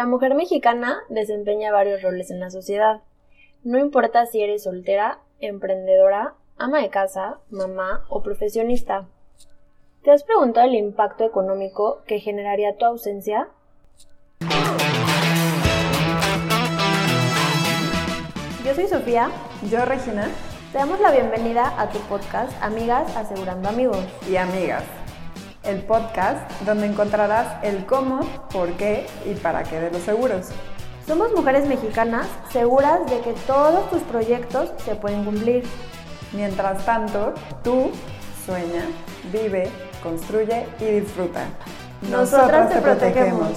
La mujer mexicana desempeña varios roles en la sociedad. No importa si eres soltera, emprendedora, ama de casa, mamá o profesionista. ¿Te has preguntado el impacto económico que generaría tu ausencia? Yo soy Sofía. Yo, Regina. Te damos la bienvenida a tu podcast Amigas Asegurando Amigos. Y Amigas, el podcast donde encontrarás el cómo, por qué y para qué de los seguros. Somos mujeres mexicanas seguras de que todos tus proyectos se pueden cumplir. Mientras tanto, tú sueña, vive, construye y disfruta. Nosotras te protegemos.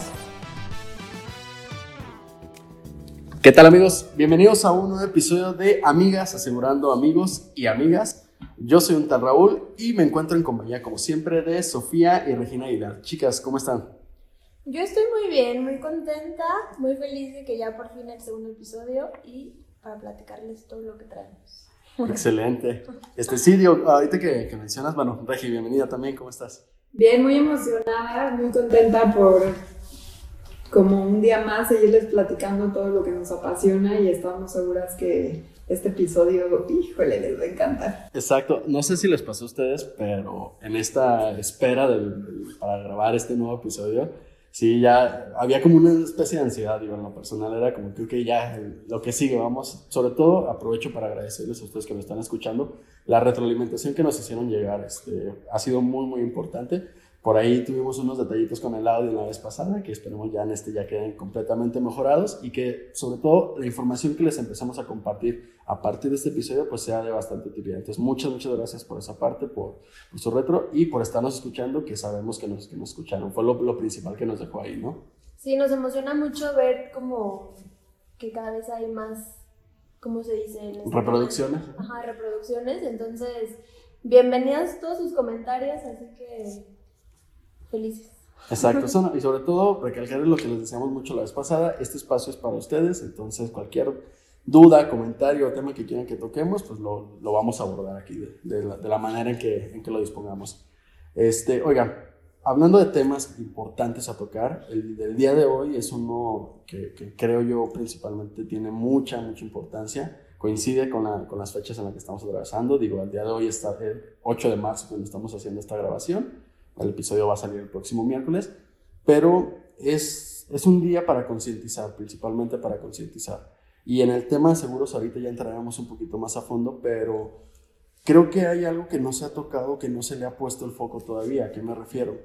¿Qué tal amigos? Bienvenidos a un nuevo episodio de Amigas Asegurando Amigos y Amigas. Yo soy un tal Raúl y me encuentro en compañía como siempre de Sofía y Regina Aguilar. Chicas, ¿cómo están? Yo estoy muy bien, muy contenta, muy feliz de que ya por fin el segundo episodio y para platicarles todo lo que traemos. Excelente. Este sí, digo, ahorita que, que mencionas, bueno, Regi, bienvenida también, ¿cómo estás? Bien, muy emocionada, muy contenta por como un día más seguirles platicando todo lo que nos apasiona y estamos seguras que este episodio, híjole, les va a encantar. Exacto, no sé si les pasó a ustedes, pero en esta espera del- para grabar este nuevo episodio, sí, ya había como una especie de ansiedad, digo, en lo personal era como que, ya, lo que sigue, vamos, sobre todo aprovecho para agradecerles a ustedes que me están escuchando, la retroalimentación que nos hicieron llegar, este, ha sido muy, muy importante. Por ahí tuvimos unos detallitos con el audio la vez pasada, que esperemos ya en este ya queden completamente mejorados y que sobre todo la información que les empezamos a compartir a partir de este episodio pues sea de bastante utilidad. Entonces muchas, muchas gracias por esa parte, por, por su retro y por estarnos escuchando, que sabemos que nos, que nos escucharon. Fue lo, lo principal que nos dejó ahí, ¿no? Sí, nos emociona mucho ver como que cada vez hay más, ¿cómo se dice? En este Reproducciones. Ajá, reproducciones, entonces bienvenidos todos sus comentarios, así que felices. Exacto, eso no- y sobre todo recalcar lo que les decíamos mucho la vez pasada, este espacio es para ustedes, entonces cualquier duda, comentario o tema que quieran que toquemos, pues lo, lo vamos a abordar aquí de, de la, de la manera en que, en que lo dispongamos. Este, oigan, hablando de temas importantes a tocar, el del día de hoy es uno que, que creo yo principalmente tiene mucha, mucha importancia, coincide con, la- con las fechas en las que estamos atravesando, digo, el día de hoy está el 8 de marzo cuando estamos haciendo esta grabación, el episodio va a salir el próximo miércoles, pero es, es un día para concientizar, principalmente para concientizar. Y en el tema de seguros ahorita ya entraremos un poquito más a fondo, pero creo que hay algo que no se ha tocado, que no se le ha puesto el foco todavía. ¿A qué me refiero?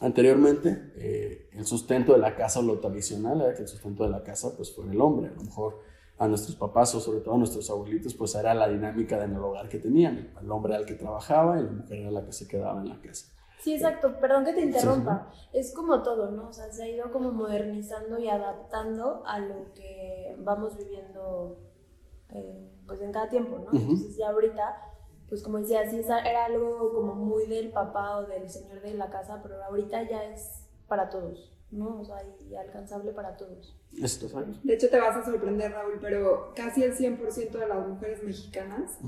Anteriormente, eh, el sustento de la casa, lo tradicional era que el sustento de la casa pues fuera el hombre. A lo mejor a nuestros papás o sobre todo a nuestros abuelitos pues era la dinámica en el hogar que tenían. El hombre era el que trabajaba y la mujer era la que se quedaba en la casa. Sí, exacto, perdón que te interrumpa. Es como todo, ¿no? O sea, se ha ido como modernizando y adaptando a lo que vamos viviendo eh, pues en cada tiempo, ¿no? Entonces ya ahorita, pues como decía, sí era algo como muy del papá o del señor de la casa, pero ahorita ya es para todos, ¿no? O sea, y alcanzable para todos. Esto, ¿sabes? De hecho, te vas a sorprender, Raúl, pero casi el 100% de las mujeres mexicanas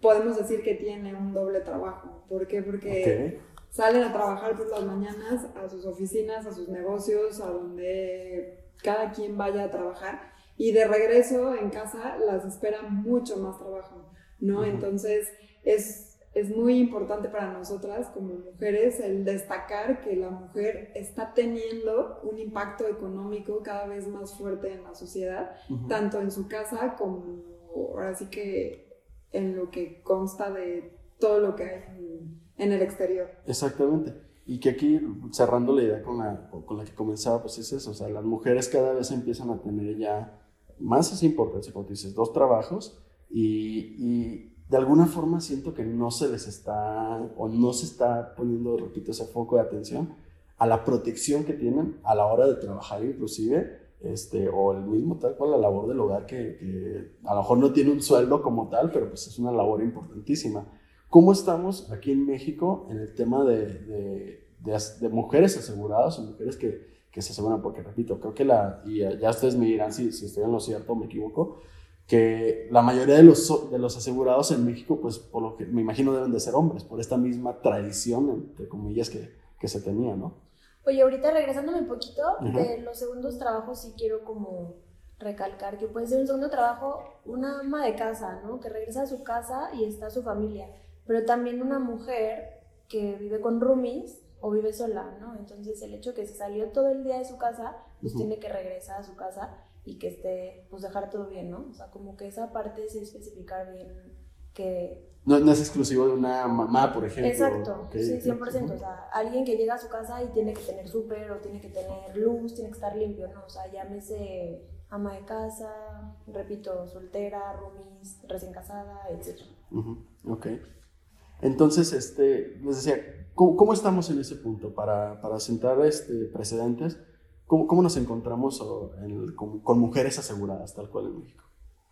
podemos decir que tiene un doble trabajo. ¿Por qué? Porque Ok. Salen a trabajar por las mañanas a sus oficinas, a sus negocios, a donde cada quien vaya a trabajar y de regreso en casa las espera mucho más trabajo, ¿no? Entonces es, es muy importante para nosotras como mujeres el destacar que la mujer está teniendo un impacto económico cada vez más fuerte en la sociedad, Ujú. tanto en su casa como ahora sí que en lo que consta de todo lo que hay en, en el exterior. Exactamente. Y que aquí, cerrando la idea con la, con la que comenzaba, pues es eso, o sea, las mujeres cada vez empiezan a tener ya más esa importancia, como dices, dos trabajos y, y de alguna forma siento que no se les está, o no se está poniendo, repito, ese foco de atención a la protección que tienen a la hora de trabajar inclusive, este, o el mismo tal cual la labor del hogar que, que a lo mejor no tiene un sueldo como tal, pero pues es una labor importantísima. ¿Cómo estamos aquí en México en el tema de, de, de as- de mujeres aseguradas o mujeres que, que se aseguran? Porque repito, creo que la, y ya ustedes me dirán si, si estoy en lo cierto o me equivoco, que la mayoría de los, de los asegurados en México, pues por lo que me imagino deben de ser hombres, por esta misma tradición, entre comillas, que, que se tenía, ¿no? Oye, ahorita regresándome un poquito, de los segundos trabajos sí quiero como recalcar que puede ser un segundo trabajo una ama de casa, ¿no? Que regresa a su casa y está su familia, pero también una mujer que vive con roomies o vive sola, ¿no? Entonces el hecho que se salió todo el día de su casa, pues Ujú. tiene que regresar a su casa y que esté, pues dejar todo bien, ¿no? O sea, como que esa parte sí especificar bien que No, no es exclusivo de una mamá, por ejemplo. Exacto, sí, ok. 100%. O sea, alguien que llega a su casa y tiene que tener súper o tiene que tener luz, tiene que estar limpio, ¿no? O sea, llámese ama de casa, repito, soltera, roomies, recién casada, etc. Ujú, Ok. Entonces, este, les decía, ¿cómo, cómo estamos en ese punto para, para sentar este, precedentes? ¿Cómo, cómo nos encontramos en el- con, con mujeres aseguradas, tal cual en México?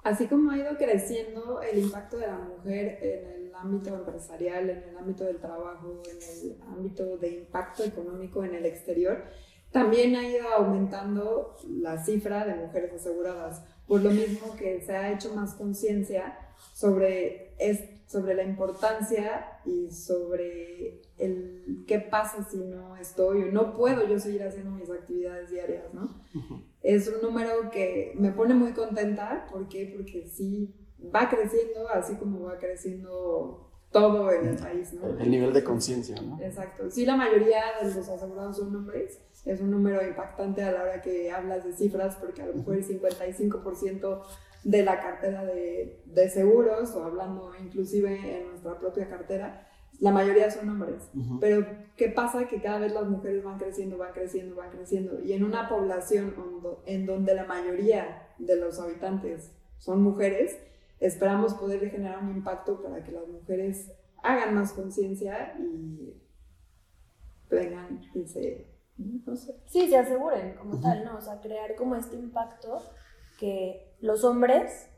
Así como ha ido creciendo el impacto de la mujer en el ámbito empresarial, en el ámbito del trabajo, en el ámbito de impacto económico en el exterior, también ha ido aumentando la cifra de mujeres aseguradas, por lo mismo que se ha hecho más conciencia sobre, es- sobre la importancia y sobre el qué pasa si no estoy o no puedo yo seguir haciendo mis actividades diarias, ¿no? Ujú. es un número que me pone muy contenta. ¿Por qué? Porque sí va creciendo, así como va creciendo todo en el país, ¿no? El nivel de conciencia, ¿no? Exacto. Sí, la mayoría de los asegurados son hombres. Es un número impactante a la hora que hablas de cifras, porque a lo mejor el 55% de la cartera de, de seguros, o hablando inclusive en nuestra propia cartera, la mayoría son hombres. Pero, ¿qué pasa? Que cada vez las mujeres van creciendo, van creciendo, van creciendo. Y en una población en donde la mayoría de los habitantes son mujeres, esperamos poder generar un impacto para que las mujeres hagan más conciencia y vengan y se... No sé. Sí, se aseguren como tal, ¿no? O sea, crear como este impacto que los hombres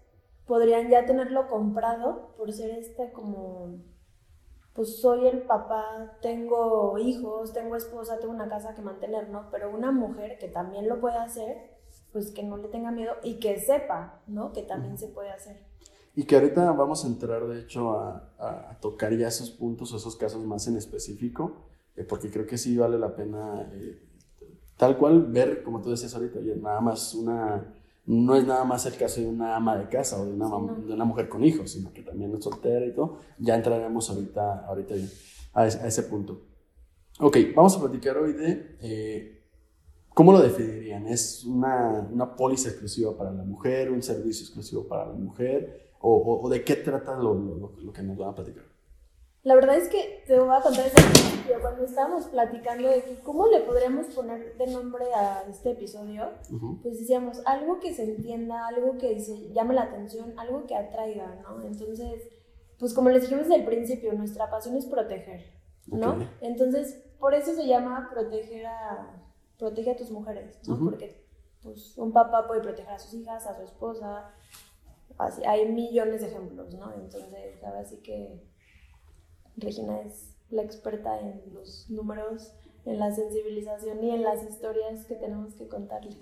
podrían ya tenerlo comprado por ser este como, pues soy el papá, tengo hijos, tengo esposa, tengo una casa que mantener, ¿no? Pero una mujer que también lo puede hacer, pues que no le tenga miedo y que sepa, ¿no? Que también se puede hacer. Y que ahorita vamos a entrar, de hecho, a, a- tocar ya esos puntos o esos casos más en específico, eh, porque creo que sí vale la pena, eh, tal cual, ver, como tú decías ahorita, nada más una, no es nada más el caso de una ama de casa o de una, de una mujer con hijos, sino que también es soltera y todo. Ya entraremos ahorita, ahorita a, ese, a ese punto. Ok, vamos a platicar hoy de eh, cómo lo definirían. ¿Es una, una póliza exclusiva para la mujer, un servicio exclusivo para la mujer? ¿O, o- o de qué trata lo- lo- lo que nos van a platicar? La verdad es que te voy a contar desde el principio, cuando estábamos platicando de que cómo le podríamos poner de nombre a este episodio, pues decíamos algo que se entienda, algo que se llame la atención, algo que atraiga, ¿no? Entonces, pues como les dijimos desde el principio, nuestra pasión es proteger, ¿no? Entonces, por eso se llama proteger a, protege a tus mujeres, ¿no? Porque pues, un papá puede proteger a sus hijas, a su esposa, así, hay millones de ejemplos, ¿no? Entonces, ahora sí que Regina es la experta en los números, en la sensibilización y en las historias que tenemos que contarles.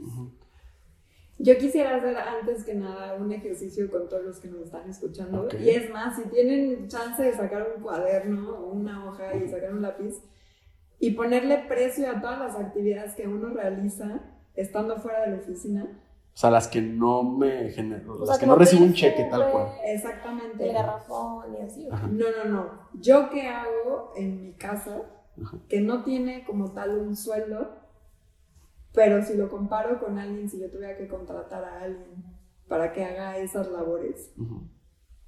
Yo quisiera hacer antes que nada un ejercicio con todos los que nos están escuchando. Ok. Y es más, si tienen chance de sacar un cuaderno o una hoja y sacar un lápiz y ponerle precio a todas las actividades que uno realiza estando fuera de la oficina. O sea, las que no me generan, O las sea, que como no recibo un cheque tal cual. Exactamente. El garrafón y así. Ajá. No, no, no. Yo qué hago en mi casa Ajá. que no tiene como tal un sueldo, pero si lo comparo con alguien, si yo tuviera que contratar a alguien para que haga esas labores, Ujú.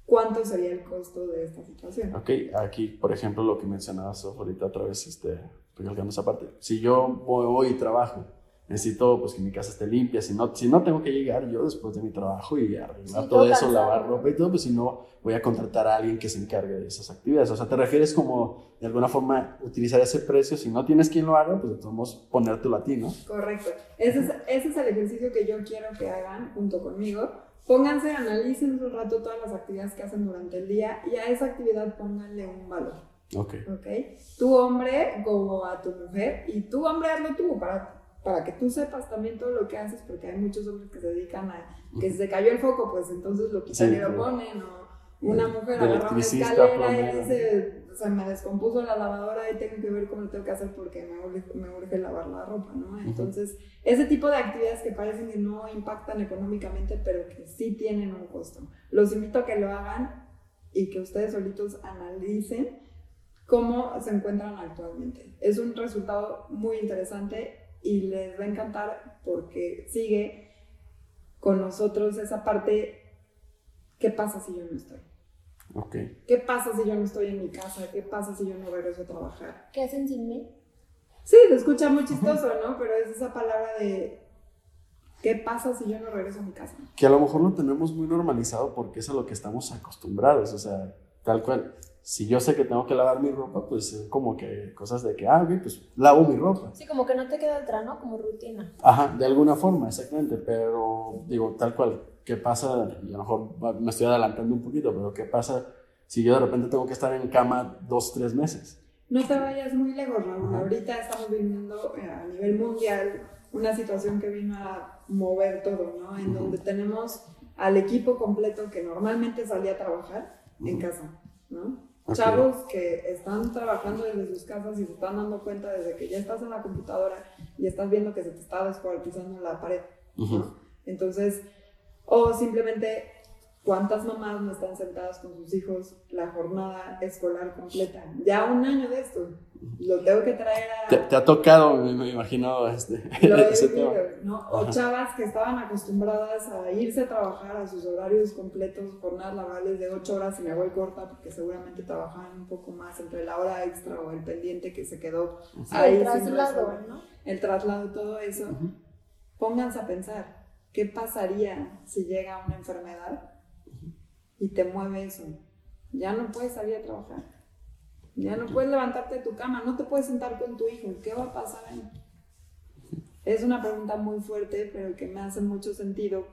¿cuánto sería el costo de esta situación? Ok, aquí, por ejemplo, lo que mencionabas ahorita otra vez, este, recalcando esa parte. Si yo voy, voy y trabajo, necesito pues que mi casa esté limpia, si no, si no tengo que llegar yo después de mi trabajo y arreglar Sí, todo eso, cansado. lavar ropa y todo, pues si no, voy a contratar a alguien que se encargue de esas actividades. O sea, te refieres como, de alguna forma, utilizar ese precio, si no tienes quien lo haga, pues vamos ponértelo a ti, ¿no? Correcto. Ese es, ese es el ejercicio que yo quiero que hagan junto conmigo. Pónganse, analicen un rato todas las actividades que hacen durante el día y a esa actividad pónganle un valor. Ok. ¿ok? Tu hombre como a tu mujer y tu hombre hazlo tú para, para que tú sepas también todo lo que haces porque hay muchos hombres que se dedican a que si se cayó el foco pues entonces lo quitan Sí, y lo ponen o, Una mujer agarra una escalera y dice, o sea, me descompuso la lavadora y tengo que ver cómo lo tengo que hacer porque me urge, me urge lavar la ropa, ¿no? Entonces, ese tipo de actividades que parecen que no impactan económicamente, pero que sí tienen un costo. Los invito a que lo hagan y que ustedes solitos analicen cómo se encuentran actualmente. Es un resultado muy interesante y les va a encantar porque sigue con nosotros esa parte, ¿qué pasa si yo no estoy? Ok. ¿Qué pasa si yo no estoy en mi casa? ¿Qué pasa si yo no regreso a trabajar? ¿Qué hacen sin mí? Sí, se escucha muy chistoso, ¿no? Pero es esa palabra de, ¿qué pasa si yo no regreso a mi casa? Que a lo mejor lo tenemos muy normalizado porque es a lo que estamos acostumbrados, o sea, tal cual. Si yo sé que tengo que lavar mi ropa, pues es como que cosas de que, ah, ok, pues lavo mi ropa. Sí, como que no te queda otra, ¿no? Como rutina. Ajá, de alguna forma, exactamente, pero digo, tal cual, ¿qué pasa? Y a lo mejor me estoy adelantando un poquito, pero ¿qué pasa si yo de repente tengo que estar en cama dos, tres meses? No te vayas muy lejos, Raúl. Ajá. Ahorita estamos viviendo eh, a nivel mundial una situación que vino a mover todo, ¿no? En donde tenemos al equipo completo que normalmente salía a trabajar en casa, ¿no? Ok. Chavos que están trabajando desde sus casas y se están dando cuenta desde que ya estás en la computadora y estás viendo que se te está descuartizando la pared. Entonces, o simplemente, ¿cuántas mamás no están sentadas con sus hijos la jornada escolar completa? Ya un año de esto. Lo tengo que traer a... ¿Te, te ha tocado, me, me imagino, este, Lo ese vivido, tema? ¿no? O chavas que estaban acostumbradas a irse a trabajar a sus horarios completos, jornadas laborales de 8 horas y me voy corta porque seguramente trabajaban un poco más entre la hora extra o el pendiente que se quedó Sí, ahí el traslado. ¿no? el traslado, todo eso. Ujú. Pónganse a pensar, ¿qué pasaría si llega una enfermedad y te mueve eso? Ya no puedes salir a trabajar. Ya no puedes levantarte de tu cama, no te puedes sentar con tu hijo. ¿Qué va a pasar ahí? Es una pregunta muy fuerte, pero que me hace mucho sentido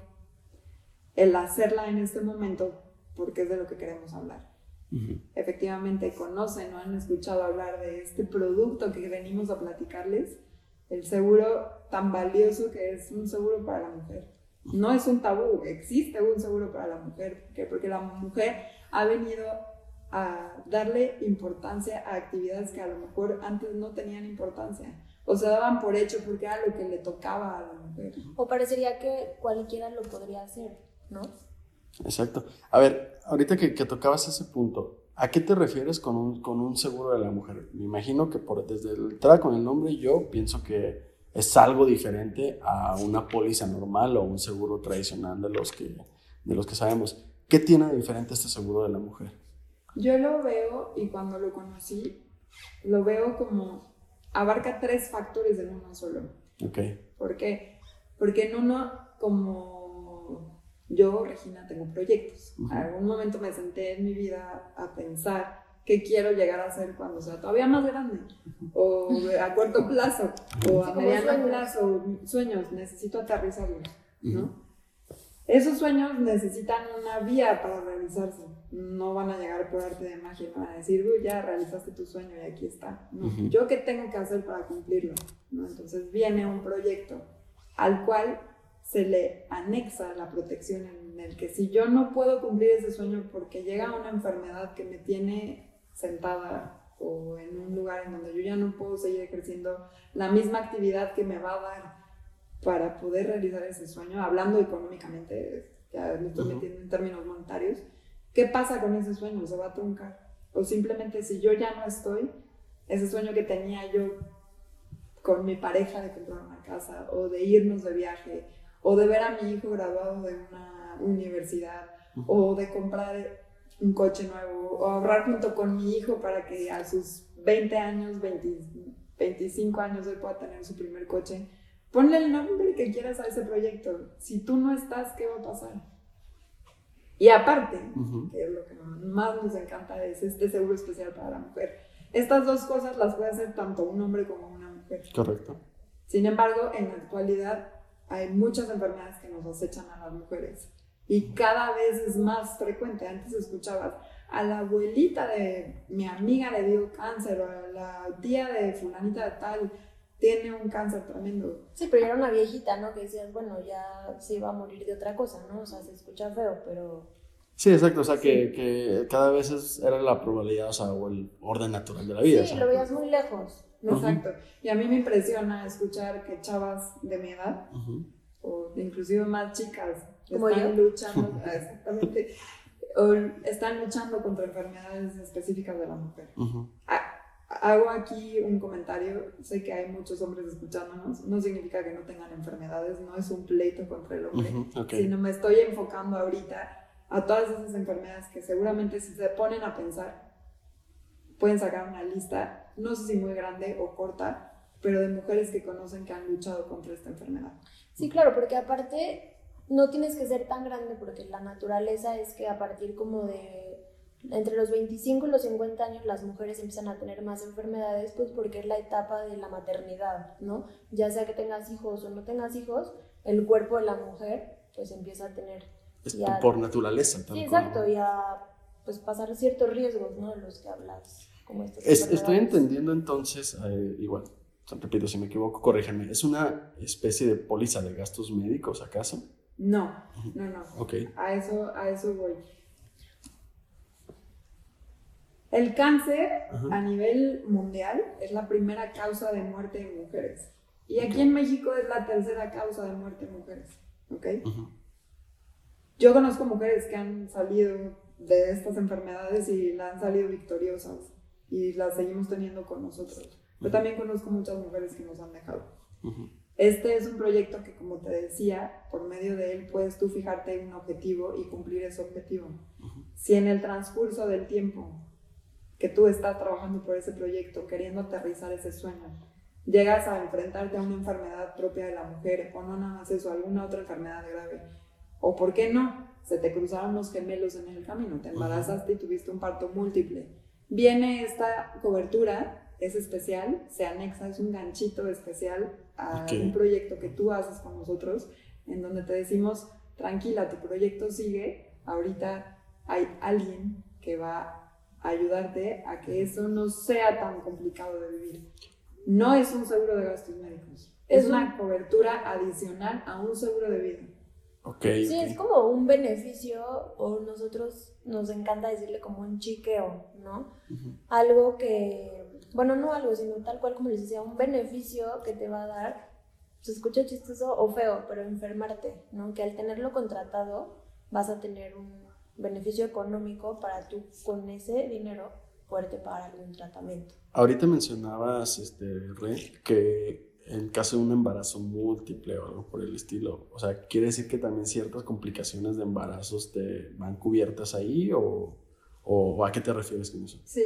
el hacerla en este momento porque es de lo que queremos hablar. Ujú. Efectivamente, conocen o han escuchado hablar de este producto que venimos a platicarles, el seguro tan valioso que es un seguro para la mujer. No es un tabú, existe un seguro para la mujer, ¿Por qué? porque la mujer ha venido a darle importancia a actividades que a lo mejor antes no tenían importancia o se daban por hecho porque era lo que le tocaba a la mujer. O parecería que cualquiera lo podría hacer, ¿no? Exacto. A ver, ahorita que, que tocabas ese punto, ¿a qué te refieres con un, con un seguro de la mujer? Me imagino que por, desde el entrada con el nombre yo pienso que es algo diferente a una póliza normal o un seguro tradicional de los que, de los que sabemos. ¿Qué tiene de diferente este seguro de la mujer? Yo lo veo y cuando lo conocí, lo veo como abarca tres factores en uno solo. Ok. ¿Por qué? Porque en uno, como yo, Regina, tengo proyectos. En algún momento me senté en mi vida a pensar qué quiero llegar a ser cuando sea todavía más grande, o a corto plazo, o a mediano plazo, sueños, necesito aterrizarlos, ¿no? Esos sueños necesitan una vía para realizarse. No van a llegar por arte de magia, no van a decir, uy, ya realizaste tu sueño y aquí está. No. Yo qué tengo que hacer para cumplirlo. ¿No? Entonces viene un proyecto al cual se le anexa la protección en el que si yo no puedo cumplir ese sueño porque llega una enfermedad que me tiene sentada o en un lugar en donde yo ya no puedo seguir ejerciendo la misma actividad que me va a dar para poder realizar ese sueño, hablando económicamente, ya me estoy Ujú. metiendo en términos monetarios, ¿qué pasa con ese sueño? ¿Se va a truncar? O simplemente si yo ya no estoy, ese sueño que tenía yo con mi pareja de comprar una casa o de irnos de viaje o de ver a mi hijo graduado de una universidad o de comprar un coche nuevo o ahorrar junto con mi hijo para que a sus 20 años, 20 25 años él pueda tener su primer coche. Ponle el nombre que quieras a ese proyecto. Si tú no estás, ¿qué va a pasar? Y aparte, Ujú. que es lo que más nos encanta, es este seguro especial para la mujer. Estas dos cosas las puede hacer tanto un hombre como una mujer. Correcto. Sin embargo, en la actualidad hay muchas enfermedades que nos acechan a las mujeres y cada vez es más frecuente. Antes escuchabas a la abuelita de mi amiga le dio cáncer o a la tía de fulanita de tal tiene un cáncer tremendo. Sí, pero era una viejita, ¿no? Que decías, bueno, ya se iba a morir de otra cosa, ¿no? O sea, se escucha feo, pero Sí, exacto, o sea, que, que cada vez es- era la probabilidad, o sea, o el orden natural de la vida. o Sí, sea. lo veías muy lejos. Exacto. Y a mí me impresiona escuchar que chavas de mi edad, Ujú. o inclusive más chicas, Como están yo. luchando, exactamente, o están luchando contra enfermedades específicas de la mujer. Ujú. Ha- Hago aquí un comentario, sé que hay muchos hombres escuchándonos, no significa que no tengan enfermedades, no es un pleito contra el hombre, Ujú, ok. sino me estoy enfocando ahorita a todas esas enfermedades que seguramente si se ponen a pensar, pueden sacar una lista, no sé si muy grande o corta, pero de mujeres que conocen que han luchado contra esta enfermedad. Sí, claro, porque aparte no tienes que ser tan grande porque la naturaleza es que a partir como de entre los 25 y los 50 años las mujeres empiezan a tener más enfermedades pues porque es la etapa de la maternidad, ¿no? Ya sea que tengas hijos o no tengas hijos, el cuerpo de la mujer pues empieza a tener Es ya- por naturaleza. tal Sí, exacto, y a pues pasar ciertos riesgos, ¿no? De los que hablas, como Es- estoy entendiendo entonces, eh, igual, repito, si me equivoco, corrígeme, ¿es una especie de póliza de gastos médicos acaso? No, no, no. Ok. A eso, a eso voy. El cáncer Ajá. a nivel mundial es la primera causa de muerte en mujeres. Y aquí en México es la tercera causa de muerte en mujeres. ¿Ok? Ujú. Yo conozco mujeres que han salido de estas enfermedades y la han salido victoriosas y las seguimos teniendo con nosotros. Pero también conozco muchas mujeres que nos han dejado. Ujú. Este es un proyecto que, como te decía, por medio de él puedes tú fijarte un objetivo y cumplir ese objetivo. Si en el transcurso del tiempo que tú estás trabajando por ese proyecto, queriendo aterrizar ese sueño, llegas a enfrentarte a una enfermedad propia de la mujer, o no nada más eso, alguna otra enfermedad grave, o por qué no, se te cruzaron los gemelos en el camino, te embarazaste y tuviste un parto múltiple. Viene esta cobertura, es especial, se anexa, es un ganchito especial a un proyecto que tú haces con nosotros, en donde te decimos, tranquila, tu proyecto sigue, ahorita hay alguien que va a ayudarte a que eso no sea tan complicado de vivir. No es un seguro de gastos médicos, es Es una cobertura adicional a un seguro de vida. Ok. Sí, es como un beneficio, o nosotros nos encanta decirle como un chiqueo, ¿no? Algo que, bueno, no algo, sino tal cual como les decía, un beneficio que te va a dar, se escucha chistoso o feo, pero enfermarte, ¿no? Que al tenerlo contratado vas a tener un beneficio económico para tú con ese dinero poderte pagar algún tratamiento. Ahorita mencionabas, este, Re, que en caso de un embarazo múltiple o algo por el estilo, o sea, ¿quiere decir que también ciertas complicaciones de embarazos te van cubiertas ahí o, o a qué te refieres con eso? Sí,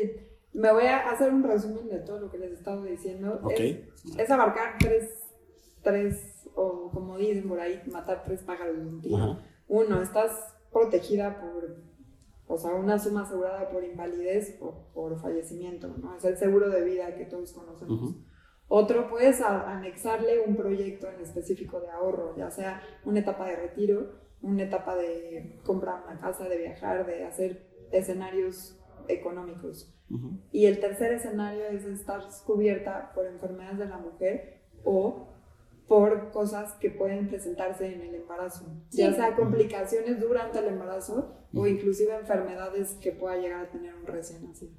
me voy a hacer un resumen de todo lo que les he estado diciendo. Ok. Es, es abarcar tres, tres, o como dicen por ahí, matar tres pájaros de un tiro. Uno, estás protegida por, o sea, una suma asegurada por invalidez o por fallecimiento, ¿no? Es el seguro de vida que todos conocemos. Otro, puedes a- anexarle un proyecto en específico de ahorro, ya sea una etapa de retiro, una etapa de comprar una casa, de viajar, de hacer escenarios económicos. Ujú. Y el tercer escenario es estar cubierta por enfermedades de la mujer o por cosas que pueden presentarse en el embarazo, ya Sí. sea complicaciones durante el embarazo o inclusive enfermedades que pueda llegar a tener un recién nacido.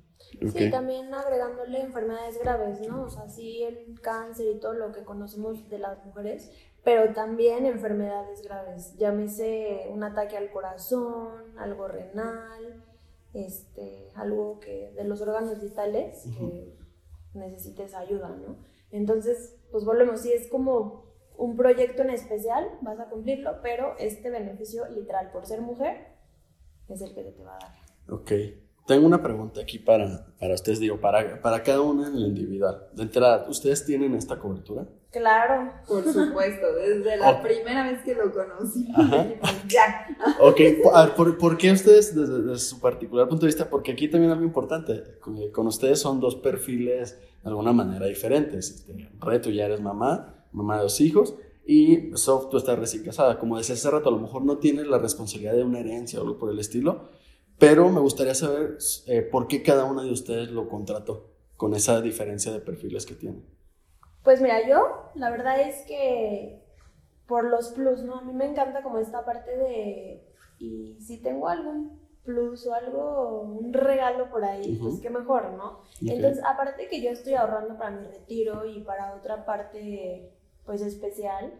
Ok. Sí, también agregándole enfermedades graves, ¿no? O sea, sí el cáncer y todo lo que conocemos de las mujeres, pero también enfermedades graves, llámese un ataque al corazón, algo renal, este, algo que de los órganos vitales que necesites ayuda, ¿no? Entonces, pues volvemos, si es como un proyecto en especial, vas a cumplirlo, pero este beneficio literal por ser mujer es el que te va a dar. Ok. Tengo una pregunta aquí para, para ustedes, digo, para, para cada una en el individual. De entrada, ¿ustedes tienen esta cobertura? Claro, Por supuesto, desde la primera vez que lo conocí, Ajá. ya. Ok, a ver, ¿por, por qué ustedes, desde, desde su particular punto de vista? Porque aquí también algo importante, con, con ustedes son dos perfiles de alguna manera diferentes. Este, Re, tú ya eres mamá, mamá de dos hijos, y Sof, tú estás recién casada. Como decía hace rato, a lo mejor no tienes la responsabilidad de una herencia o algo por el estilo, pero me gustaría saber eh, por qué cada una de ustedes lo contrató, con esa diferencia de perfiles que tienen. Pues mira, yo la verdad es que por los plus, ¿no? A mí me encanta como esta parte de y si tengo algún plus o algo, un regalo por ahí, pues Ujú. qué mejor, ¿no? Entonces, aparte que yo estoy ahorrando para mi retiro y para otra parte, pues especial,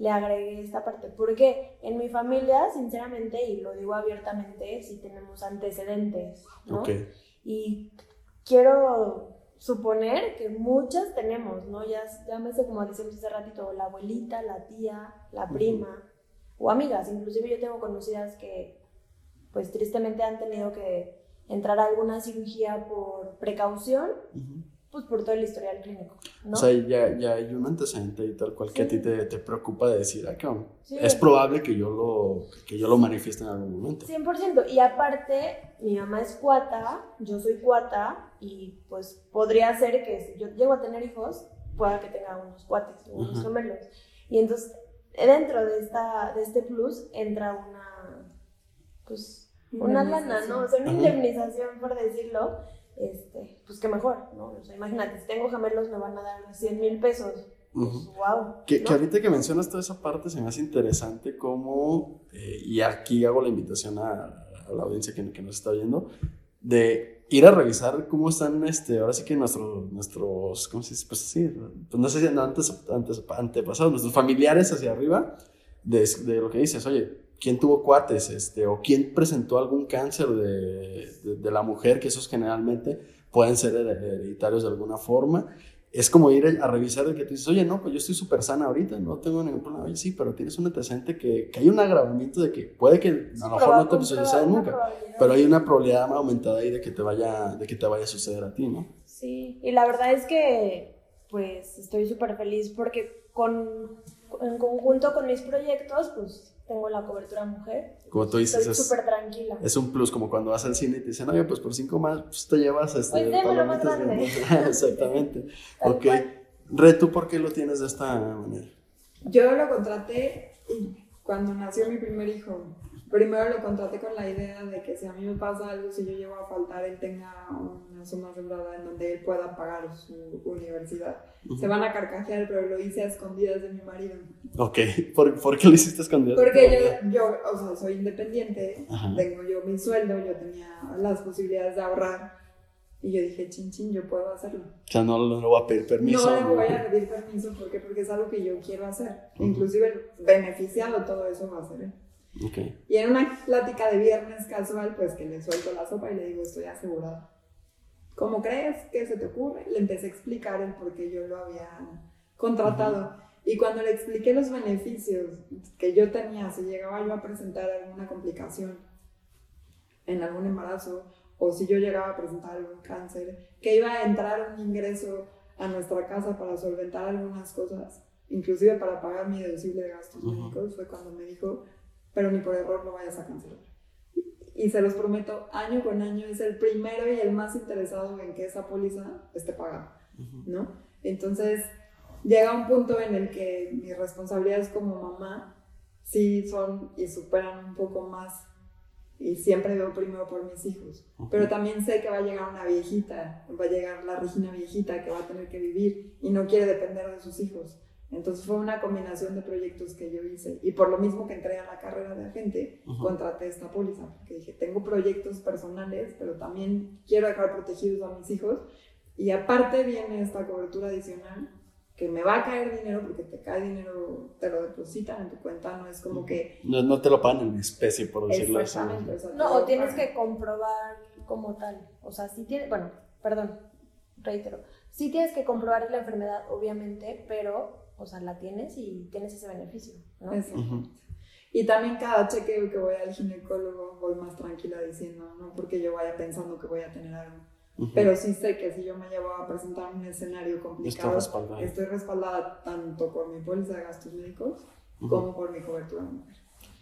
le agregué esta parte. Porque en mi familia, sinceramente, y lo digo abiertamente, sí tenemos antecedentes, ¿no? Ok. Y quiero suponer que muchas tenemos, ¿no? Ya, llámese como decíamos hace ratito, la abuelita, la tía, la prima, o amigas. Inclusive yo tengo conocidas que, pues tristemente han tenido que entrar a alguna cirugía por precaución, Ujú. Pues por todo el historial clínico, ¿no? O sea, ya, ya hay un antecedente y tal cual que a ti te, te preocupa de decir, ah, cabrón, Sí. es probable que yo lo, que yo lo manifieste en algún momento. 100%. Y aparte, mi mamá es cuata, yo soy cuata, y pues podría ser que si yo llego a tener hijos, pueda que tenga unos cuates o unos Ajá. gemelos. Y entonces, dentro de, esta, de este plus entra una, pues, una lana, ¿no? O sea, una Ajá. indemnización, por decirlo. Este, pues que mejor, ¿no? O sea, imagínate, si tengo gemelos me van a dar 100 mil pesos. Pues, Ujú. wow. Que, ¿no? que ahorita que mencionas toda esa parte se me hace interesante cómo, eh, y aquí hago la invitación a, a la audiencia que, que nos está viendo, de ir a revisar cómo están, este, ahora sí que nuestros, nuestros ¿cómo se dice? Pues sí, pues no sé si antes, antes, antepasados, nuestros familiares hacia arriba, de, de lo que dices, oye, ¿quién tuvo cuates? Este, o quién presentó algún cáncer de, de, de la mujer, que esos generalmente pueden ser her- hereditarios de alguna forma es como ir a revisar de que tú dices, oye, no, pues yo estoy súper sana ahorita, no tengo ningún problema. Oye, sí, pero tienes un antecedente que, que hay un agravamiento de que puede que a lo mejor no te suceda nunca, pero hay una probabilidad aumentada ahí de que te vaya, de que te vaya a suceder a ti, ¿no? Sí, y la verdad es que pues estoy súper feliz porque con, en conjunto con mis proyectos pues tengo la cobertura mujer. Como tú dices, Estoy es, súper tranquila. es un plus, como cuando vas al cine y te dicen, oye, pues por cinco más, pues te llevas este, Pues démelo más palomitas grande. Exactamente. Tal ok. cual. Re, ¿tú por qué lo tienes de esta manera? Yo lo contraté cuando nació mi primer hijo. Primero lo contraté con la idea de que si a mí me pasa algo, si yo llego a faltar, él tenga una suma asegurada en donde él pueda pagar su universidad. Se van a carcajear, pero lo hice a escondidas de mi marido. Ok, ¿por, por qué lo hiciste escondido? Porque yo, yo, o sea, soy independiente, Ajá. tengo yo mi sueldo, yo tenía las posibilidades de ahorrar. Y yo dije, chin, chin, yo puedo hacerlo. O sea, no, no le voy a pedir permiso. No le voy a pedir permiso ¿por qué? porque es algo que yo quiero hacer. Inclusive el beneficiado todo eso va a ser él. Ok. Y en una plática de viernes casual, pues que le suelto la sopa y le digo, estoy asegurada. ¿Cómo crees? ¿Qué se te ocurre? Le empecé a explicar el por qué yo lo había contratado. Y cuando le expliqué los beneficios que yo tenía, si llegaba yo a presentar alguna complicación en algún embarazo, o si yo llegaba a presentar algún cáncer, que iba a entrar un ingreso a nuestra casa para solventar algunas cosas, inclusive para pagar mi deducible de gastos Ujú. médicos, fue cuando me dijo, pero ni por error lo vayas a cancelar. Y se los prometo, año con año es el primero y el más interesado en que esa póliza esté pagada, ¿no? Entonces, llega un punto en el que mis responsabilidades como mamá sí son y superan un poco más y siempre veo primero por mis hijos. Pero también sé que va a llegar una viejita, va a llegar la Regina viejita que va a tener que vivir y no quiere depender de sus hijos. Entonces fue una combinación de proyectos que yo hice. Y por lo mismo que entré a la carrera de agente, Ujú. contraté esta póliza. Porque dije, tengo proyectos personales, pero también quiero dejar protegidos a mis hijos. Y aparte viene esta cobertura adicional que me va a caer dinero porque te cae dinero, te lo depositan en tu cuenta. No es como que... No, no te lo pagan en especie, por decirlo así. Exactamente. o sea, No, o tienes pagan. que comprobar como tal. O sea, si tienes, bueno, perdón, reitero. Sí tienes que comprobar la enfermedad, obviamente, pero, o sea, la tienes y tienes ese beneficio, ¿no? Y también cada chequeo que voy al ginecólogo voy más tranquila diciendo, no porque yo vaya pensando que voy a tener algo. Ujú. Pero sí sé que si yo me llevo a presentar un escenario complicado, respaldada. estoy respaldada tanto por mi póliza de gastos médicos Ujú. como por mi cobertura de mujer.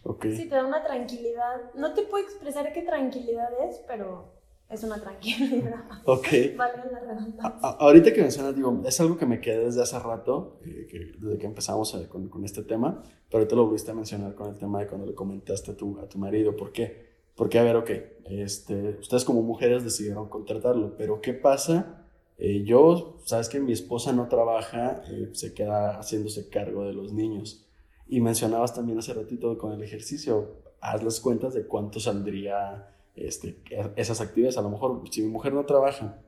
Ok. Sí, te da una tranquilidad. No te puedo expresar qué tranquilidad es, pero es una tranquilidad. Ok. Valga la redundancia. A- a- ahorita que mencionas, digo, es algo que me quedé desde hace rato, eh, que desde que empezamos eh, con, con este tema, pero ahorita lo volviste a mencionar con el tema de cuando le comentaste a tu, a tu marido. ¿Por qué? Porque, a ver, ok, este, ustedes como mujeres decidieron contratarlo, pero ¿qué pasa? Eh, yo, sabes que mi esposa no trabaja, eh, se queda haciéndose cargo de los niños. Y mencionabas también hace ratito con el ejercicio. haz las cuentas de cuánto saldría este, esas actividades. A lo mejor si mi mujer no trabaja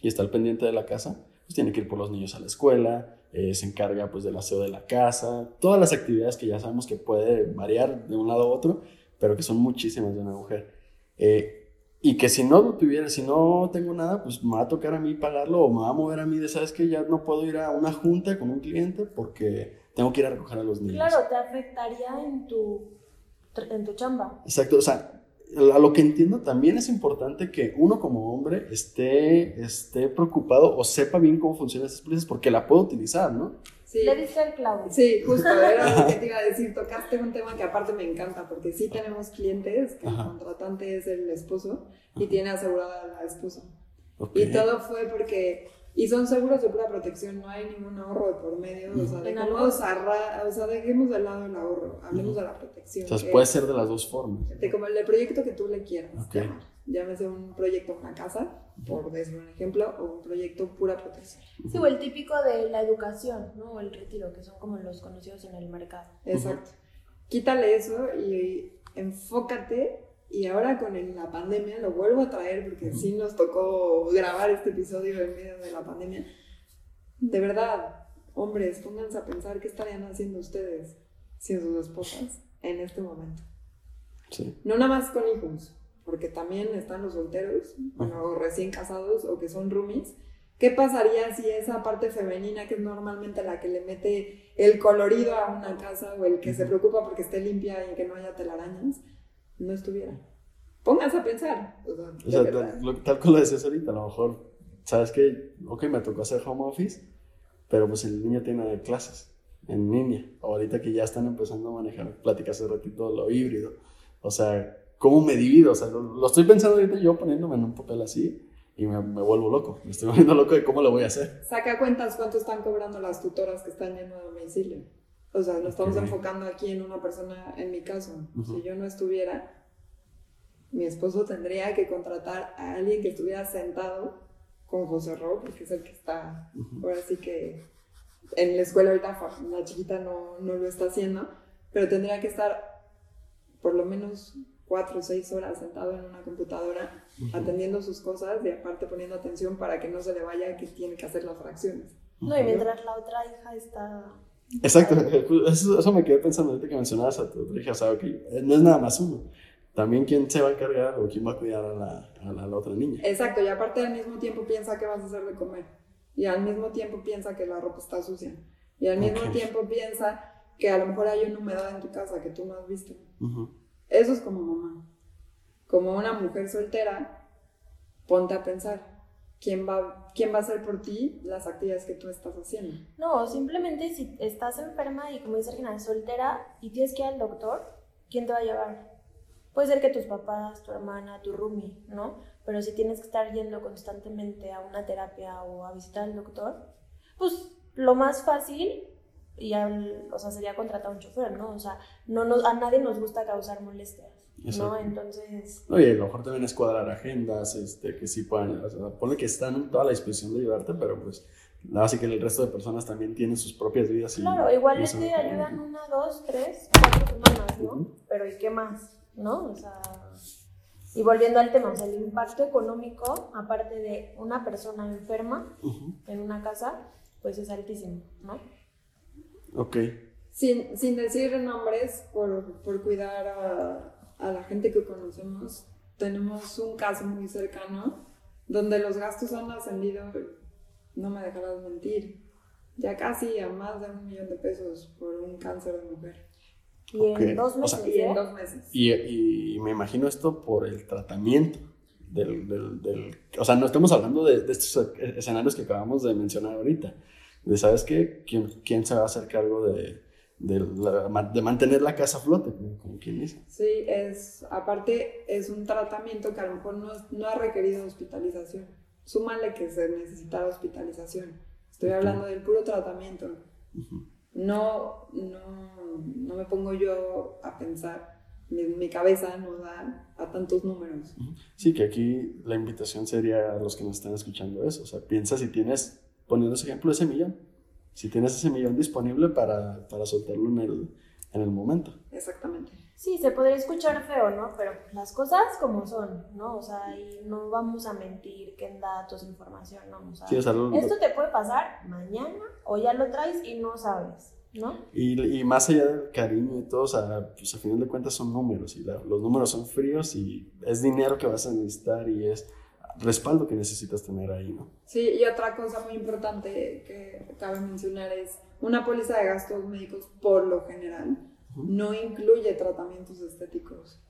y está al pendiente de la casa, pues tiene que ir por los niños a la escuela, eh, se encarga pues del aseo de la casa, todas las actividades que ya sabemos que puede variar de un lado a otro, pero que son muchísimas de una mujer. Eh, y que si no tuviera, si no tengo nada, pues me va a tocar a mí pagarlo o me va a mover a mí de, ¿sabes que Ya no puedo ir a una junta con un cliente porque tengo que ir a recoger a los niños. Claro, te afectaría en tu, en tu chamba. Exacto, o sea, a lo que entiendo también es importante que uno como hombre esté, esté preocupado o sepa bien cómo funcionan estas empresas porque la puedo utilizar, ¿no? Sí. Le diste el clavo. Sí, justo era lo que te iba a decir. Tocaste un tema que aparte me encanta porque sí tenemos clientes que el contratante es el esposo y tiene asegurada a la esposa. Y todo fue porque y son seguros de pura protección, no hay ningún ahorro de por medio. O sea, dejemos, o sea, dejemos de lado el ahorro, hablemos de la protección. Sea, puede ser de las dos formas. De como el proyecto que tú le quieras Llámese un proyecto una casa, por decir un ejemplo, o un proyecto pura protección. Sí, o el típico de la educación, ¿no? O el retiro, que son como los conocidos en el mercado. Exacto. Quítale eso y enfócate y ahora con la pandemia lo vuelvo a traer porque sí nos tocó grabar este episodio en medio de la pandemia. De verdad, hombres, pónganse a pensar qué estarían haciendo ustedes sin sus esposas en este momento. Sí. No nada más con hijos, porque también están los solteros, bueno, recién casados o que son roomies. ¿Qué pasaría si esa parte femenina, que es normalmente la que le mete el colorido a una casa o el que se preocupa porque esté limpia y que no haya telarañas, no estuviera. Pónganse a pensar. O sea, tal, tal, como lo decías ahorita, a lo mejor, ¿sabes qué? Ok, me tocó hacer home office, pero pues el niño tiene clases en línea. Ahorita que ya están empezando a manejar, pláticas hace ratito, lo híbrido. O sea, ¿cómo me divido? O sea, lo, estoy pensando ahorita yo poniéndome en un papel así y me, me, vuelvo loco. Me estoy volviendo loco de cómo lo voy a hacer. Saca cuentas cuánto están cobrando las tutoras que están yendo a domicilio. O sea, nos estamos enfocando aquí en una persona, en mi caso. Si yo no estuviera, mi esposo tendría que contratar a alguien que estuviera sentado con José Ro, porque es el que está, ahora sí que en la escuela ahorita la chiquita no, no lo está haciendo, pero tendría que estar por lo menos cuatro o seis horas sentado en una computadora atendiendo sus cosas y aparte poniendo atención para que no se le vaya que tiene que hacer las fracciones. No, y mientras la otra hija está Exacto, eso, me quedé pensando ahorita que mencionabas a tu hija, o sea, eh, no es nada más uno, también quién se va a encargar o quién va a cuidar a la, a la, otra niña. Exacto, y aparte al mismo tiempo piensa que vas a hacer de comer, y al mismo tiempo piensa que la ropa está sucia, y al mismo tiempo piensa que a lo mejor hay una humedad en tu casa que tú no has visto. Eso es como mamá. Como una mujer soltera, ponte a pensar, quién va, quién va a hacer por ti las actividades que tú estás haciendo. No, simplemente si estás enferma y como dice Regina, soltera y tienes que ir al doctor, ¿quién te va a llevar? Puede ser que tus papás, tu hermana, tu roomie, ¿no? Pero si tienes que estar yendo constantemente a una terapia o a visitar al doctor, pues lo más fácil y o sea, sería contratar a un chofer, ¿no? O sea, no nos, a nadie nos gusta causar molestias. ¿no? Entonces... Oye, a lo mejor también es cuadrar agendas, este, que sí puedan, o sea, pone que están en toda la disposición de ayudarte, pero pues así que el resto de personas también tienen sus propias vidas. Y, claro, igual te te ayudan una, dos, tres, cuatro semanas, ¿no? Pero ¿y qué más? ¿No? O sea... Y volviendo al tema, o sea, el impacto económico, aparte de una persona enferma en una casa, pues es altísimo, ¿no? Ok. Sin, sin decir nombres, por, por cuidar a, a la gente que conocemos, tenemos un caso muy cercano donde los gastos han ascendido, no me dejarás mentir, ya casi a más de un millón de pesos por un cáncer de mujer. Y en dos meses. y en dos meses. Y, me imagino esto por el tratamiento. Del, del, del, o sea, no estamos hablando de, de, estos escenarios que acabamos de mencionar ahorita. De, ¿sabes qué? ¿Quién, quién se va a hacer cargo de, de, de, mantener la casa a flote, como, quien dice. Sí, es, aparte es un tratamiento que a lo mejor no, no ha requerido hospitalización. Súmale que se necesita hospitalización. Estoy hablando del puro tratamiento. no, no, no me pongo yo a pensar, mi, mi, cabeza no da a tantos números. Sí, que aquí la invitación sería a los que nos están escuchando eso. O sea, piensa si tienes, poniendo ese ejemplo, ese millón si tienes ese millón disponible para, para soltarlo en el, en el momento. exactamente. Sí, se podría escuchar feo, ¿no? Pero las cosas como son, ¿no? O sea, y no vamos a mentir que en datos, información, no. O sea, Sí, o sea, lo- esto te puede pasar mañana o ya lo traes y no sabes, ¿no? Y, y más allá del cariño y todo, o sea, pues al final de cuentas son números y la- los números son fríos y es dinero que vas a necesitar y es respaldo que necesitas tener ahí, ¿no? Sí, y otra cosa muy importante que cabe mencionar es una póliza de gastos médicos por lo general Ujú. no incluye tratamientos estéticos.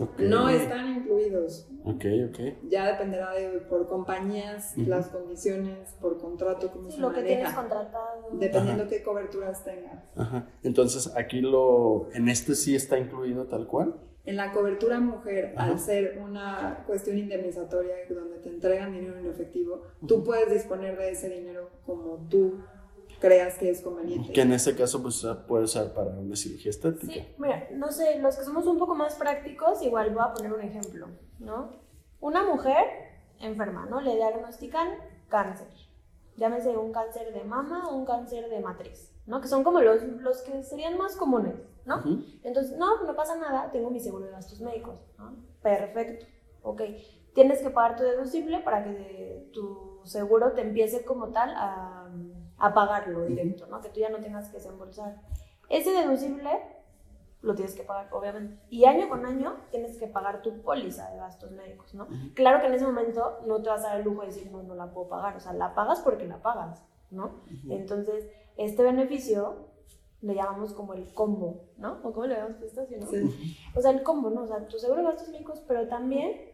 Ok. No están incluidos. Ok, ok. Ya dependerá de por compañías, Ujú. las condiciones, por contrato, cómo Sí, se lo que tienes maneja, contratado. dependiendo Ajá. qué coberturas tengas. Ajá. Entonces aquí lo, en este sí está incluido tal cual. En la cobertura mujer, Ajá. al ser una cuestión indemnizatoria donde te entregan dinero en efectivo, tú puedes disponer de ese dinero como tú creas que es conveniente. Que en este caso pues puede usar para una cirugía estética. Sí, mira, no sé, los que somos un poco más prácticos, igual voy a poner un ejemplo, ¿no? Una mujer enferma, ¿no? Le diagnostican cáncer. Llámese un cáncer de mama o un cáncer de matriz, ¿no? Que son como los, los que serían más comunes, ¿no? Entonces, no, no pasa nada, tengo mi seguro de gastos médicos, ¿no? Perfecto, ok. Tienes que pagar tu deducible para que tu seguro te empiece como tal a, a pagarlo directo, ¿no? Que tú ya no tengas que desembolsar. Ese deducible lo tienes que pagar, obviamente. Y año con año tienes que pagar tu póliza de gastos médicos, ¿no? Claro que en ese momento no te vas a dar el lujo de decir, no, no la puedo pagar. O sea, la pagas porque la pagas, ¿no? Entonces, este beneficio le llamamos como el combo, ¿no? ¿O cómo le llamamos prestación, no? Sí. O sea, el combo, ¿no? O sea, tu seguro de gastos médicos, pero también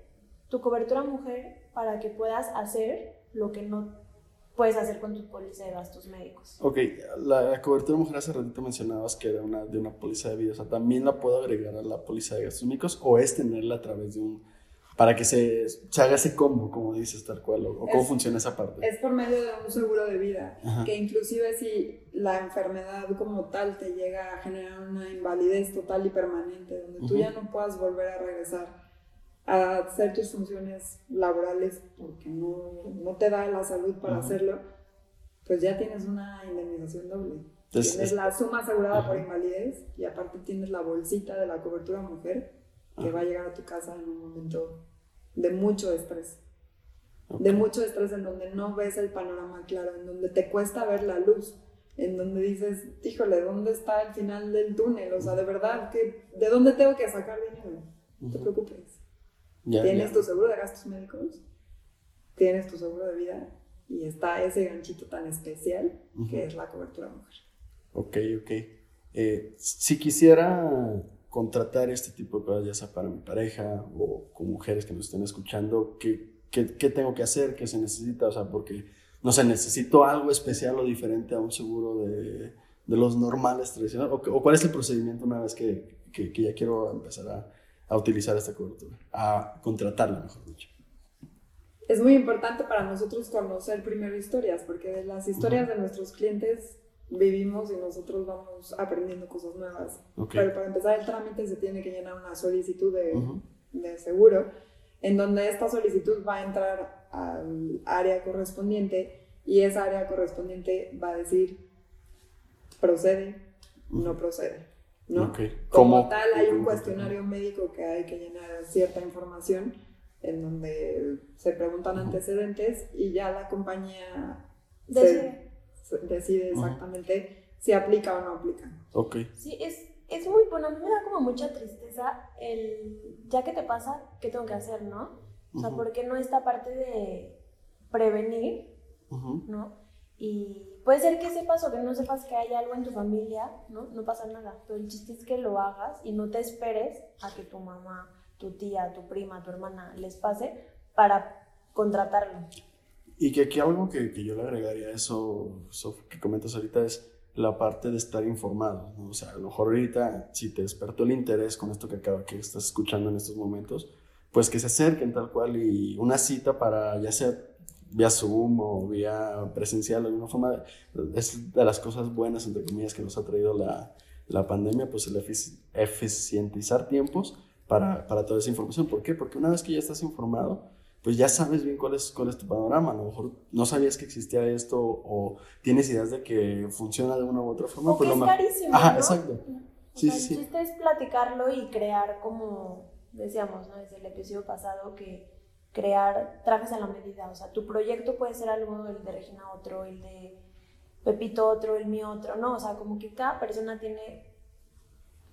tu cobertura mujer para que puedas hacer lo que no puedes hacer con tu póliza de gastos médicos. Ok, la, la cobertura mujer hace ratito mencionabas que era una, de una póliza de vida, o sea, ¿también la puedo agregar a la póliza de gastos médicos o es tenerla a través de un, para que se, se haga ese combo, como dices, tal cual, o, o cómo Es- funciona esa parte? Es por medio de un seguro de vida, Ajá. que inclusive si la enfermedad como tal te llega a generar una invalidez total y permanente, donde tú Ujú. ya no puedas volver a regresar a hacer tus funciones laborales porque no, no te da la salud para hacerlo, pues ya tienes una indemnización doble. Entonces, tienes es- la suma asegurada por invalidez y aparte tienes la bolsita de la cobertura mujer que va a llegar a tu casa en un momento de mucho estrés de mucho estrés en donde no ves el panorama claro, en donde te cuesta ver la luz, en donde dices, híjole, ¿dónde está el final del túnel? O sea, de verdad, que ¿de dónde tengo que sacar dinero? No te preocupes. Tienes ya. tu seguro de gastos médicos, tienes tu seguro de vida y está ese ganchito tan especial que es la cobertura mujer. Ok, ok. Eh, si quisiera contratar este tipo de cosas, ya sea para mi pareja o con mujeres que nos estén escuchando, ¿qué, qué, qué tengo que hacer? ¿Qué se necesita? O sea, porque, no sé, necesito algo especial o diferente a un seguro de, de los normales tradicionales. ¿O, o cuál es el procedimiento una vez que, que, que ya quiero empezar a, a utilizar esta cobertura? A contratarla, mejor dicho. Es muy importante para nosotros conocer primero historias, porque de las historias de nuestros clientes vivimos y nosotros vamos aprendiendo cosas nuevas. Ok. Pero para empezar el trámite se tiene que llenar una solicitud de, Ujú. de seguro, en donde esta solicitud va a entrar al área correspondiente y esa área correspondiente va a decir procede, no procede. ¿no? Ok. Como ¿Cómo- tal, hay un cuestionario médico que hay que llenar cierta información en donde se preguntan antecedentes y ya la compañía Decide. se- decide exactamente si aplica o no aplica. Ok. Sí, es, es muy bueno. A mí me da como mucha tristeza el, ya que te pasa, ¿qué tengo que hacer, no? O sea, Ujú. ¿por qué no esta parte de prevenir, no? Y puede ser que sepas o que no sepas que hay algo en tu familia, ¿no? No pasa nada. Pero el chiste es que lo hagas y no te esperes a que tu mamá, tu tía, tu prima, tu hermana les pase para contratarlo. Y que aquí algo que, que yo le agregaría a eso, que comentas ahorita es la parte de estar informado. ¿no? O sea, a lo mejor ahorita, si te despertó el interés con esto que acaba que estás escuchando en estos momentos, pues que se acerquen tal cual y una cita para ya sea vía Zoom o vía presencial, de alguna forma, es de las cosas buenas, entre comillas, que nos ha traído la, la pandemia, pues el efici- eficientizar tiempos para, para toda esa información. ¿Por qué? Porque una vez que ya estás informado, pues ya sabes bien cuál es, cuál es tu panorama. A lo mejor no sabías que existía esto o tienes ideas de que funciona de una u otra forma. O pues que lo es carísimo, Ajá, ¿no? exacto. sea, sí, sí. el chiste es platicarlo y crear como decíamos, ¿no? Desde el episodio pasado que crear trajes a la medida, o sea, tu proyecto puede ser algo, el de Regina otro, el de Pepito otro, el mío otro, ¿no? O sea, como que cada persona tiene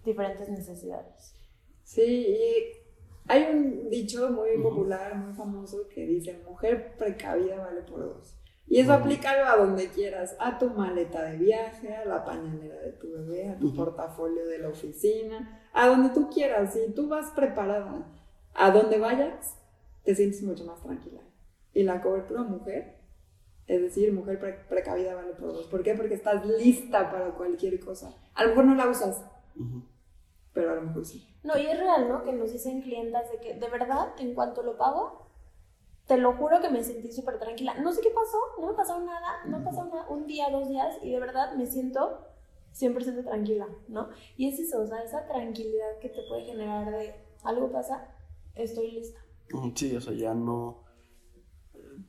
diferentes necesidades. Sí, y hay un dicho muy popular, muy famoso, que dice, mujer precavida vale por dos. Y eso Ujú. aplícalo a donde quieras, a tu maleta de viaje, a la pañalera de tu bebé, a tu portafolio de la oficina, a donde tú quieras. Si tú vas preparada a donde vayas, te sientes mucho más tranquila. Y la cobertura mujer, es decir, mujer pre- precavida vale por dos. ¿Por qué? Porque estás lista para cualquier cosa. A lo mejor no la usas, Ujú. pero a lo mejor sí. No, y es real, ¿no? Que nos dicen clientas de que, de verdad, en cuanto lo pago, te lo juro que me sentí súper tranquila. No sé qué pasó, no me pasó nada, no pasó nada, un día, dos días, y de verdad me siento 100% tranquila, ¿no? Y es eso, o sea, esa tranquilidad que te puede generar de algo pasa, estoy lista. Ujú, Sí, o sea, ya no.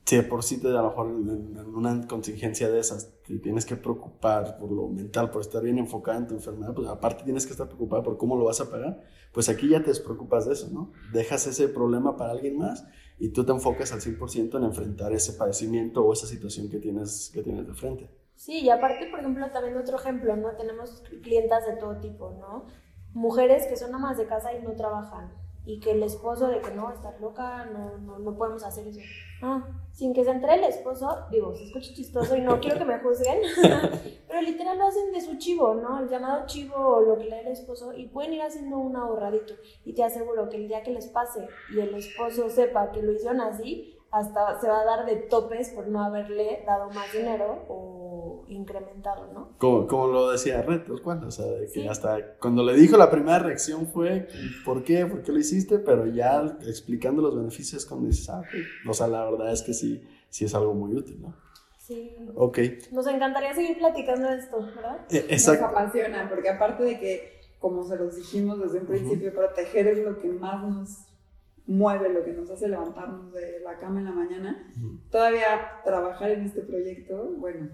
Si de por sí te a lo mejor en, en una contingencia de esas te tienes que preocupar por lo mental, por estar bien enfocada en tu enfermedad, pues aparte tienes que estar preocupada por cómo lo vas a pagar, pues aquí ya te despreocupas de eso, ¿no? Dejas ese problema para alguien más y tú te enfocas al 100% en enfrentar ese padecimiento o esa situación que tienes, que tienes de frente. Sí, y aparte, por ejemplo, también otro ejemplo, ¿no? Tenemos clientas de todo tipo, ¿no? Mujeres que son amas de casa y no trabajan. Y que el esposo de que no, estás loca, no, no, no podemos hacer eso. Ah, sin que se entere el esposo, digo, se escucha chistoso y no quiero que me juzguen, pero literal lo hacen de su chivo, ¿no? El llamado chivo o lo que le da el esposo y pueden ir haciendo un ahorradito. Y te aseguro que el día que les pase y el esposo sepa que lo hicieron así, hasta se va a dar de topes por no haberle dado más dinero o incrementado, ¿no? Como, como lo decía Red, tal cual, o sea, de que Sí. hasta cuando le dijo la primera reacción fue, ¿por qué? ¿Por qué lo hiciste? Pero ya explicando los beneficios, cuando dices, ah, ok. o sea, la verdad es que sí, sí es algo muy útil, ¿no? Sí. Ok, Nos encantaría seguir platicando de esto, ¿verdad? Eh, Nos exacto. apasiona, porque aparte de que, como se los dijimos desde un principio, proteger es lo que más nos mueve, lo que nos hace levantarnos de la cama en la mañana, Ujú. todavía trabajar en este proyecto, bueno,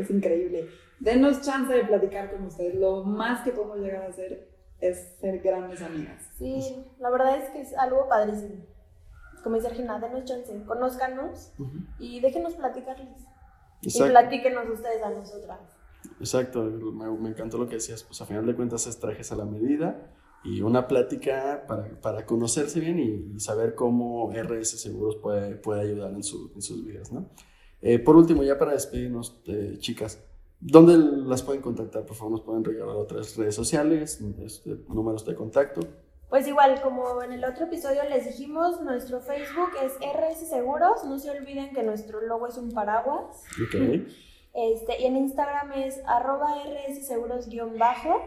es increíble. Denos chance de platicar con ustedes. Lo más que podemos llegar a hacer es ser grandes amigas. Sí, la verdad es que es algo padrísimo. Como dice Regina, denos chance, conózcanos Ujú. y déjenos platicarles. Y Exacto. platíquenos ustedes a nosotras. Exacto, me, me encantó lo que decías, pues a final de cuentas es trajes a la medida y una plática para, para conocerse bien y, y saber cómo RS Seguros puede, puede ayudar en, su- en sus vidas, ¿no? Eh, por último, ya para despedirnos, eh, chicas, ¿dónde las pueden contactar? Por favor, nos pueden regalar otras redes sociales, este, números de contacto. Pues igual, como en el otro episodio les dijimos, nuestro Facebook es RS Seguros. No se olviden que nuestro logo es un paraguas. Ok, Este, y en Instagram es arroba RS Seguros guion bajo.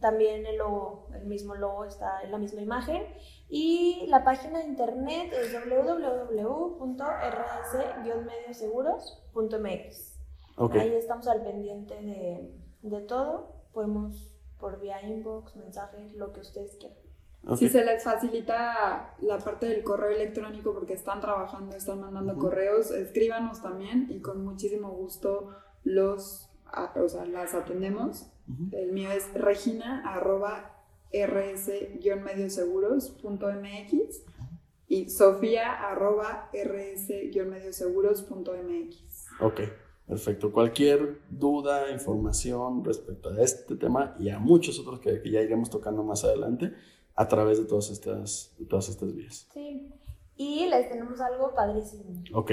También el logo, el mismo logo está en la misma imagen. Y la página de internet es www.rs-medioseguros.mx. ok, Ahí estamos al pendiente de, de todo. Podemos por vía inbox, mensajes, lo que ustedes quieran. ok. Si se les facilita la parte del correo electrónico porque están trabajando, están mandando Ujú. correos, escríbanos también y con muchísimo gusto los, a- o sea, las atendemos. Ujú. El mío es regina arroba rs-medioseguros.mx y sofía arroba rs-medioseguros.mx. Ok, perfecto. Cualquier duda, información respecto a este tema y a muchos otros que, que ya iremos tocando más adelante a través de todas estas, de todas estas vías. Sí. Y les tenemos algo padrísimo. Ok,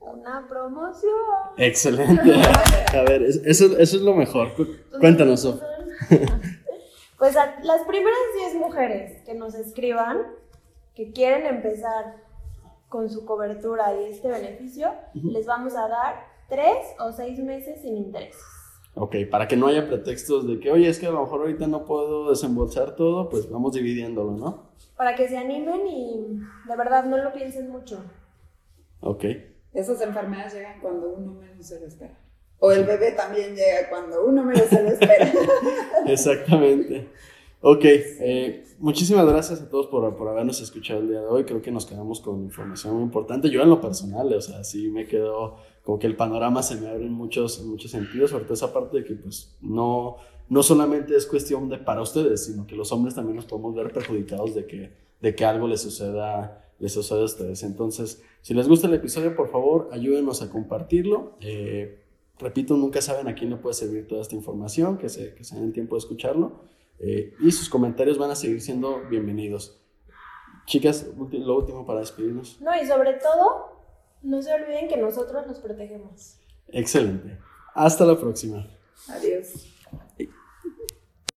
Una promoción. excelente. A ver, es- eso, eso es lo mejor. Cu- Cuéntanos, Sof. Pues a las primeras 10 mujeres que nos escriban que quieren empezar con su cobertura y este beneficio, les vamos a dar 3 o 6 meses sin intereses. Ok, para que no haya pretextos de que, oye, es que a lo mejor ahorita no puedo desembolsar todo, pues vamos dividiéndolo, ¿no? Para que se animen y de verdad no lo piensen mucho. Ok, Esas enfermedades llegan cuando uno menos se lo espera. O el bebé también llega cuando uno menos se lo espera. exactamente. Ok, eh, muchísimas gracias a todos por, por habernos escuchado el día de hoy. Creo que nos quedamos con información muy importante. Yo en lo personal, o sea, sí me quedo como que el panorama se me abre en muchos, en muchos sentidos, sobre todo esa parte de que pues no, no solamente es cuestión de para ustedes, sino que los hombres también nos podemos ver perjudicados de que, de que algo les suceda, les suceda a ustedes. Entonces, si les gusta el episodio, por favor, ayúdenos a compartirlo. Eh, repito, nunca saben a quién le puede servir toda esta información, que se, que se den tiempo de escucharlo. Eh, y sus comentarios van a seguir siendo bienvenidos. Chicas, lo último para despedirnos. No, y sobre todo, no se olviden que nosotros nos protegemos. Excelente. Hasta la próxima. Adiós.